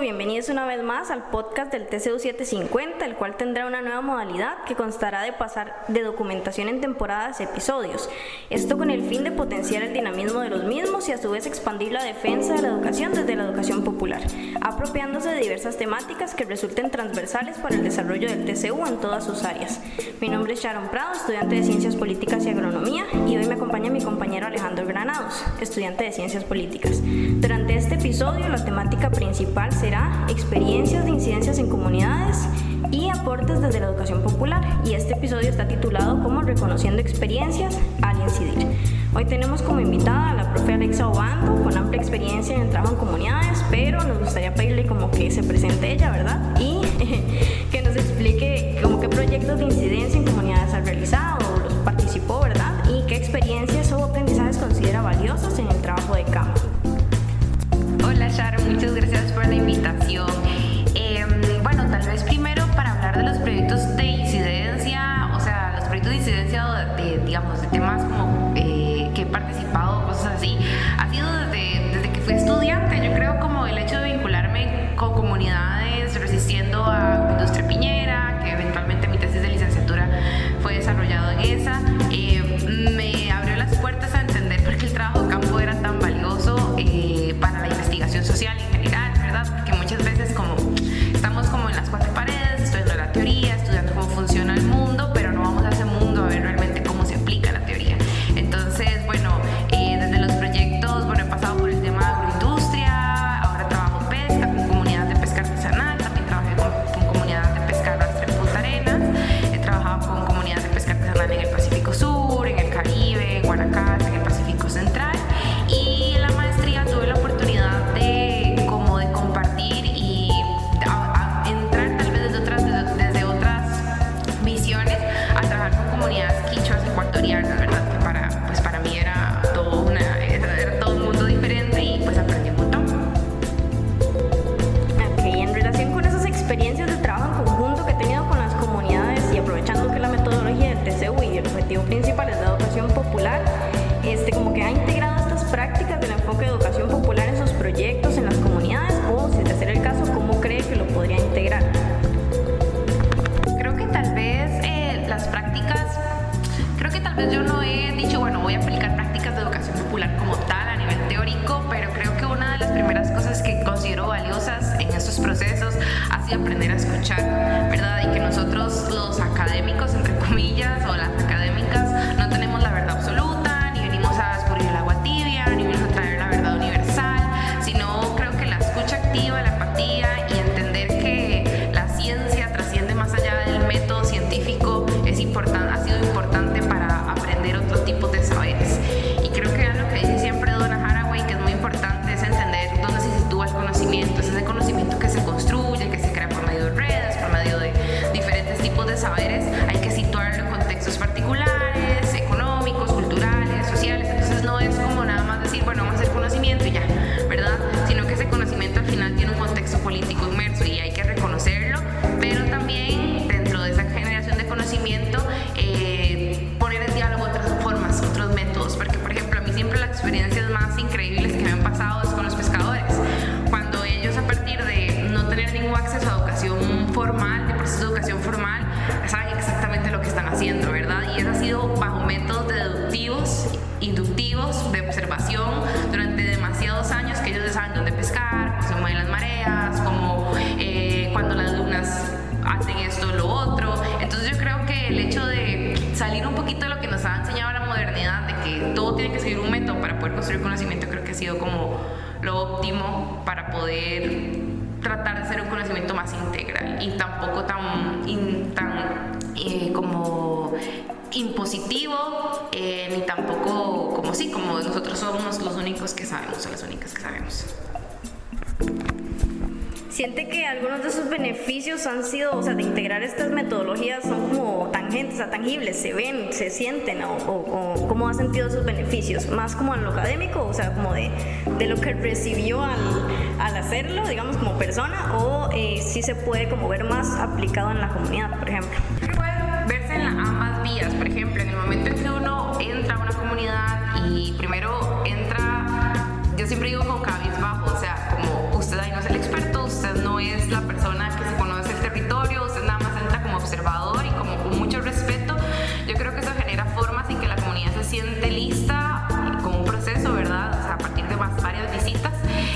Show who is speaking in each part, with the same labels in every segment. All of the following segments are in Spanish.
Speaker 1: bienvenidos una vez más al podcast del TCU 750, el cual tendrá una nueva modalidad que constará de pasar de documentación en temporadas a episodios. Esto con el fin de potenciar el dinamismo de los mismos y a su vez expandir la defensa de la educación desde la educación popular, apropiándose de diversas temáticas que resulten transversales para el desarrollo del TCU en todas sus áreas. Mi nombre es Sharon Prado, estudiante de Ciencias Políticas y Agronomía, y hoy me acompaña mi compañero Alejandro Granados, estudiante de Ciencias Políticas. Durante este episodio, la temática principal será experiencias de incidencias en comunidades y aportes desde la educación popular. Y este episodio está titulado como Reconociendo experiencias al incidir. Hoy tenemos como invitada a la profe Alexa Obando, con amplia experiencia en el trabajo en comunidades, pero nos gustaría pedirle como que se presente ella, ¿verdad? Y
Speaker 2: tal vez yo no he dicho, bueno, voy a aplicar prácticas de educación popular como tal a nivel teórico, pero creo que una de las primeras cosas que considero valiosas en estos procesos ha sido aprender a escuchar, ¿verdad? Y que nosotros los académicos, entre comillas, o las académicas, Sus métodos deductivos, inductivos, de observación durante demasiados años que ellos saben dónde pescar, cómo se mueven las mareas, cómo eh, cuando las lunas hacen esto lo otro. Entonces yo creo que el hecho de salir un poquito de lo que nos ha enseñado la modernidad, de que todo tiene que seguir un método para poder construir conocimiento, creo que ha sido como lo óptimo para poder tratar de hacer un conocimiento más integral y tampoco tan, tan eh, como impositivo, eh, ni tampoco como sí, como nosotros somos los únicos que sabemos o las únicas que sabemos.
Speaker 1: ¿Siente que algunos de sus beneficios han sido, o sea, de integrar estas metodologías son como tangentes, o sea, tangibles, se ven, se sienten, o, o- o cómo ha sentido sus beneficios? ¿Más como en lo académico, o sea, como de, de lo que recibió al, al hacerlo, digamos, como persona, o eh, sí se puede como ver más aplicado en la comunidad, por ejemplo?
Speaker 2: siempre digo con cabizbajo, o sea, como usted ahí no es el experto, usted no es la persona que se conoce el territorio, usted nada más entra como observador y como con mucho respeto. Yo creo que eso genera formas en que la comunidad se siente lista con un proceso, ¿verdad? O sea, a partir de más, varias visitas,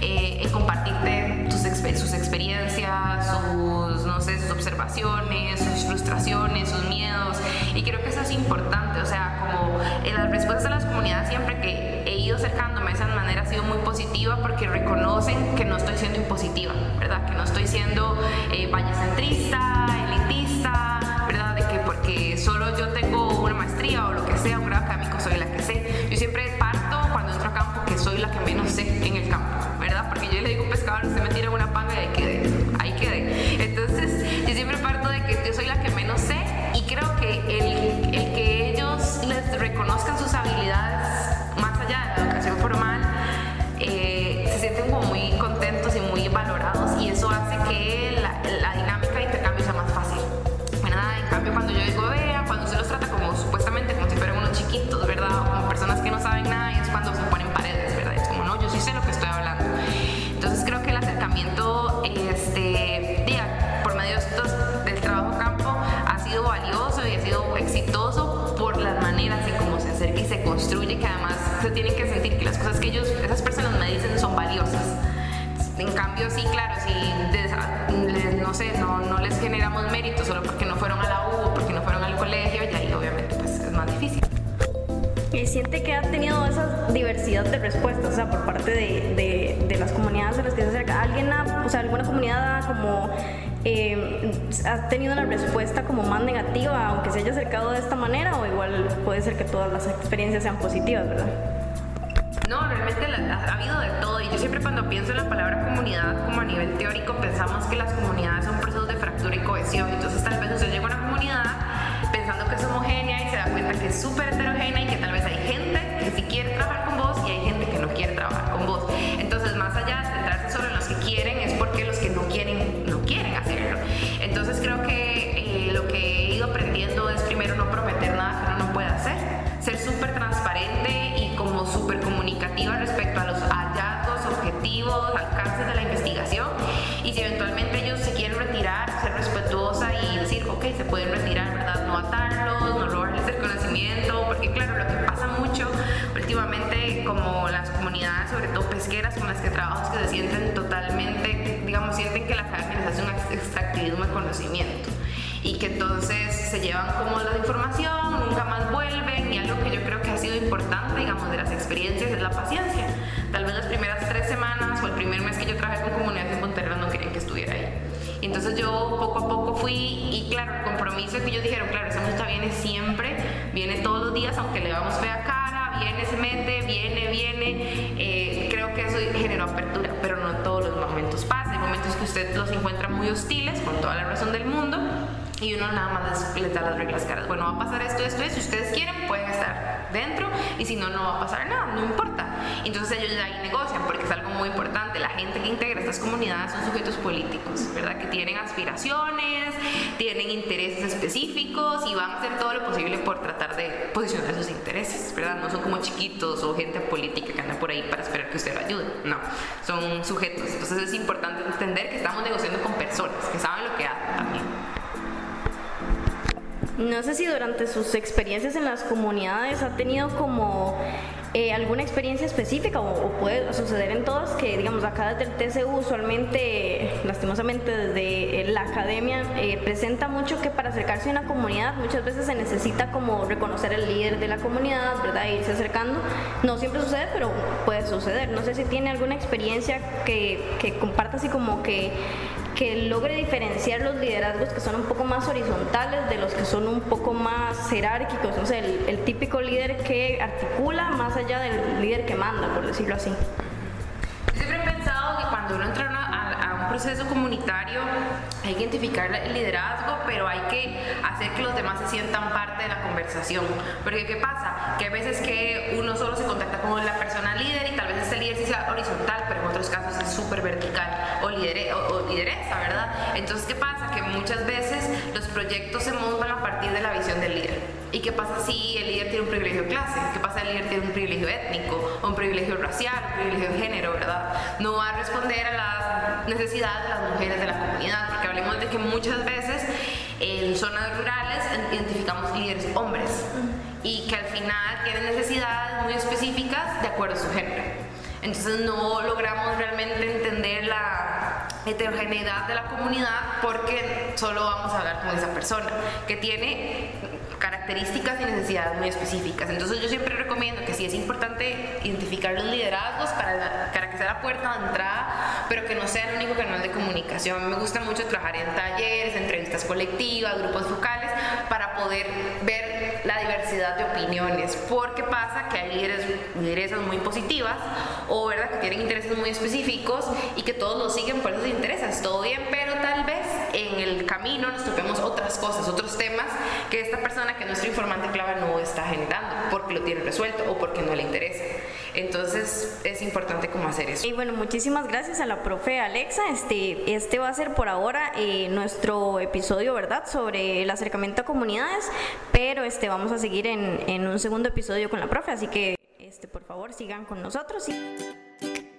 Speaker 2: eh, compartirte tus, sus experiencias, sus, no sé, sus observaciones, sus frustraciones, sus miedos. Y creo que eso es importante, o sea, como eh, las respuestas siendo impositiva, ¿verdad? Que no estoy siendo eh, vallecentrista, construye, que además se tienen que sentir que las cosas que ellos, esas personas me dicen son valiosas. En cambio, sí, claro, si les, no sé, no, no, les generamos mérito solo porque no fueron a la U o porque no fueron al colegio, y ahí obviamente pues, es más difícil.
Speaker 1: Y siente que ha tenido esa diversidad de respuestas, o sea, por parte de, de, de las comunidades a las que se acerca. ¿Alguien, ha, o sea, alguna comunidad como eh, ha tenido una respuesta como más negativa, aunque se haya acercado de esta manera, o igual puede ser que todas las experiencias sean positivas, ¿verdad?
Speaker 2: No, realmente ha, habido de todo y yo siempre cuando pienso en la palabra comunidad como a nivel teórico pensamos que las comunidades se pueden retirar, ¿verdad? No atarlos, no robarles el conocimiento, porque claro, lo que pasa mucho últimamente como las comunidades, sobre todo pesqueras con las que trabajo, que se sienten totalmente, digamos, sienten que la academia les hace un extractivismo de conocimiento y que entonces se llevan como la información, nunca más vuelven y algo que yo creo que ha sido importante, digamos, de las experiencias es la paciencia. Tal vez las primeras tres semanas o el primer mes que yo trabajé con comunidades en Pontevedra entonces yo poco a poco fui y claro, el compromiso que ellos dijeron, claro, esa música viene siempre, viene todos los días, aunque le damos fea cara, viene, se mete, viene, viene. Eh, creo que eso generó apertura, pero no todos los momentos pasa. Hay momentos que usted los encuentra muy hostiles, con toda la razón del mundo, y uno nada más les, les, da las reglas caras. Bueno, va a pasar esto, esto, esto. Si ustedes quieren, pueden estar dentro y si no, no va a pasar nada, no importa. Entonces ellos ahí negocian porque es algo muy importante. La gente que integra estas comunidades son sujetos políticos, ¿verdad? Que tienen aspiraciones, tienen intereses específicos y van a hacer todo lo posible por tratar de posicionar sus intereses, ¿verdad? No son como chiquitos o gente política que anda por ahí para esperar que usted lo ayude. No, son sujetos. Entonces es importante entender que estamos negociando con personas que saben lo que hacen también.
Speaker 1: No sé si durante sus experiencias en las comunidades ha tenido como eh, alguna experiencia específica o, puede suceder en todas que digamos acá desde el TCU usualmente lastimosamente desde la academia eh, presenta mucho que para acercarse a una comunidad muchas veces se necesita como reconocer el líder de la comunidad verdad e irse acercando. No siempre sucede pero puede suceder. No sé si tiene alguna experiencia que, que comparta así como que que logre diferenciar los liderazgos que son un poco más horizontales de los que son un poco más jerárquicos, no sé, el, el típico líder que articula más allá del líder que manda, por decirlo así.
Speaker 2: Proceso comunitario hay que identificar el liderazgo, pero hay que hacer que los demás se sientan parte de la conversación. Porque ¿qué pasa? Que a veces que uno solo se contacta con la persona líder y tal vez este líder sí sea horizontal, pero en otros casos es súper vertical o, lidere, o, o lideresa, ¿verdad? Entonces, ¿qué pasa? Que muchas veces los proyectos se montan a partir de la visión del líder. ¿Y qué pasa si el líder tiene un privilegio de clase? ¿Qué pasa si el líder tiene un privilegio étnico, un privilegio racial, un privilegio de género, ¿verdad? No va a responder a las necesidades de las mujeres de la comunidad, porque hablemos de que muchas veces en zonas rurales identificamos líderes hombres y que al final tienen necesidades muy específicas de acuerdo a su género. Entonces no logramos realmente entender la heterogeneidad de la comunidad porque solo vamos a hablar con esa persona que tiene características y necesidades muy específicas. Entonces yo siempre recomiendo que sí es importante identificar los liderazgos para, que sea la puerta de entrada, pero que no sea el único canal de comunicación. Me gusta mucho trabajar en talleres, entrevistas colectivas, grupos focales, para poder ver la diversidad de opiniones, porque pasa que hay líderes, muy positivas o verdad que tienen intereses muy específicos y que todos lo siguen por esos intereses. Todo bien, pero tal vez en el camino nos topemos otras cosas, otros temas que esta persona que es nuestro informante clave no está generando porque lo tiene resuelto o porque no le interesa. Entonces es importante cómo hacer eso.
Speaker 1: Y bueno, muchísimas gracias a la profe Alexa. Este, este va a ser por ahora eh, nuestro episodio, ¿verdad? Sobre el acercamiento a comunidades, pero este, vamos a seguir en, en un segundo episodio con la profe, así que este, por favor sigan con nosotros. Y...